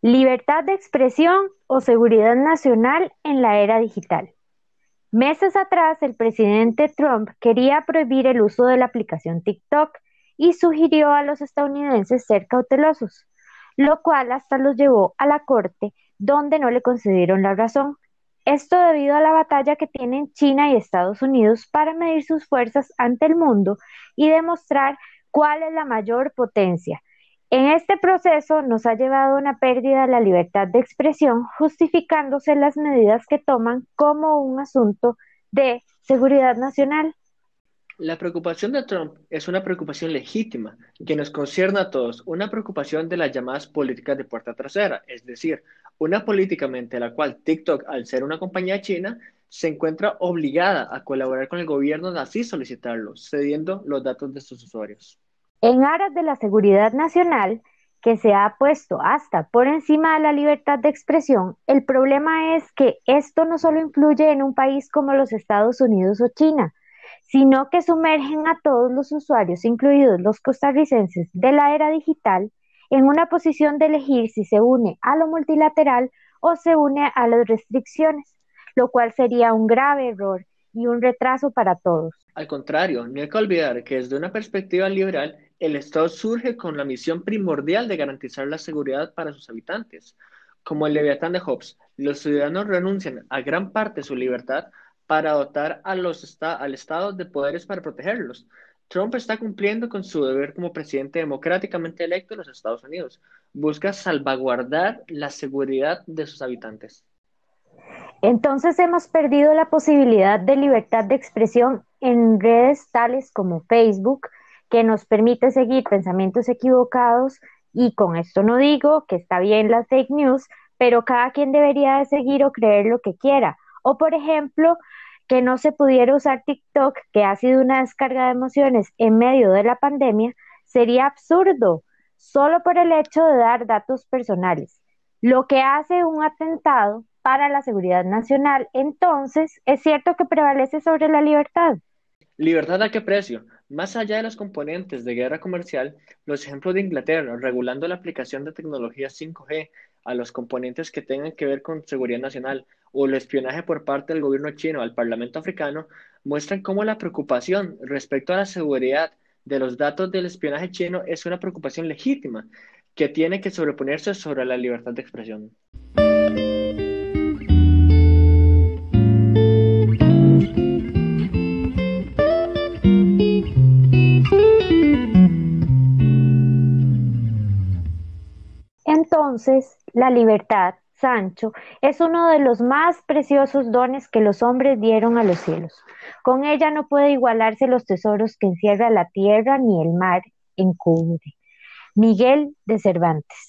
Libertad de expresión o seguridad nacional en la era digital. Meses atrás, el presidente Trump quería prohibir el uso de la aplicación TikTok y sugirió a los estadounidenses ser cautelosos, lo cual hasta los llevó a la corte, donde no le concedieron la razón. Esto debido a la batalla que tienen China y Estados Unidos para medir sus fuerzas ante el mundo y demostrar cuál es la mayor potencia, en este proceso nos ha llevado una pérdida de la libertad de expresión, justificándose las medidas que toman como un asunto de seguridad nacional. La preocupación de Trump es una preocupación legítima que nos concierne a todos, una preocupación de las llamadas políticas de puerta trasera, es decir, una política mediante la cual TikTok, al ser una compañía china, se encuentra obligada a colaborar con el gobierno así solicitarlo, cediendo los datos de sus usuarios. En aras de la seguridad nacional, que se ha puesto hasta por encima de la libertad de expresión, el problema es que esto no solo influye en un país como los Estados Unidos o China, sino que sumergen a todos los usuarios, incluidos los costarricenses de la era digital, en una posición de elegir si se une a lo multilateral o se une a las restricciones, lo cual sería un grave error y un retraso para todos. Al contrario, no hay que olvidar que desde una perspectiva liberal, el Estado surge con la misión primordial de garantizar la seguridad para sus habitantes. Como el Leviatán de Hobbes, los ciudadanos renuncian a gran parte de su libertad para dotar a los al Estado de poderes para protegerlos. Trump está cumpliendo con su deber como presidente democráticamente electo de los Estados Unidos. Busca salvaguardar la seguridad de sus habitantes. Entonces hemos perdido la posibilidad de libertad de expresión en redes tales como Facebook, que nos permite seguir pensamientos equivocados y con esto no digo que está bien las fake news, pero cada quien debería de seguir o creer lo que quiera. O por ejemplo, que no se pudiera usar TikTok, que ha sido una descarga de emociones en medio de la pandemia, sería absurdo, solo por el hecho de dar datos personales, lo que hace un atentado para la seguridad nacional. Entonces, es cierto que prevalece sobre la libertad. ¿Libertad a qué precio? Más allá de los componentes de guerra comercial, los ejemplos de Inglaterra regulando la aplicación de tecnología 5G a los componentes que tengan que ver con seguridad nacional o el espionaje por parte del gobierno chino al Parlamento africano muestran cómo la preocupación respecto a la seguridad de los datos del espionaje chino es una preocupación legítima que tiene que sobreponerse sobre la libertad de expresión. Entonces, la libertad, Sancho, es uno de los más preciosos dones que los hombres dieron a los cielos. Con ella no puede igualarse los tesoros que encierra la tierra ni el mar encubre. Miguel de Cervantes.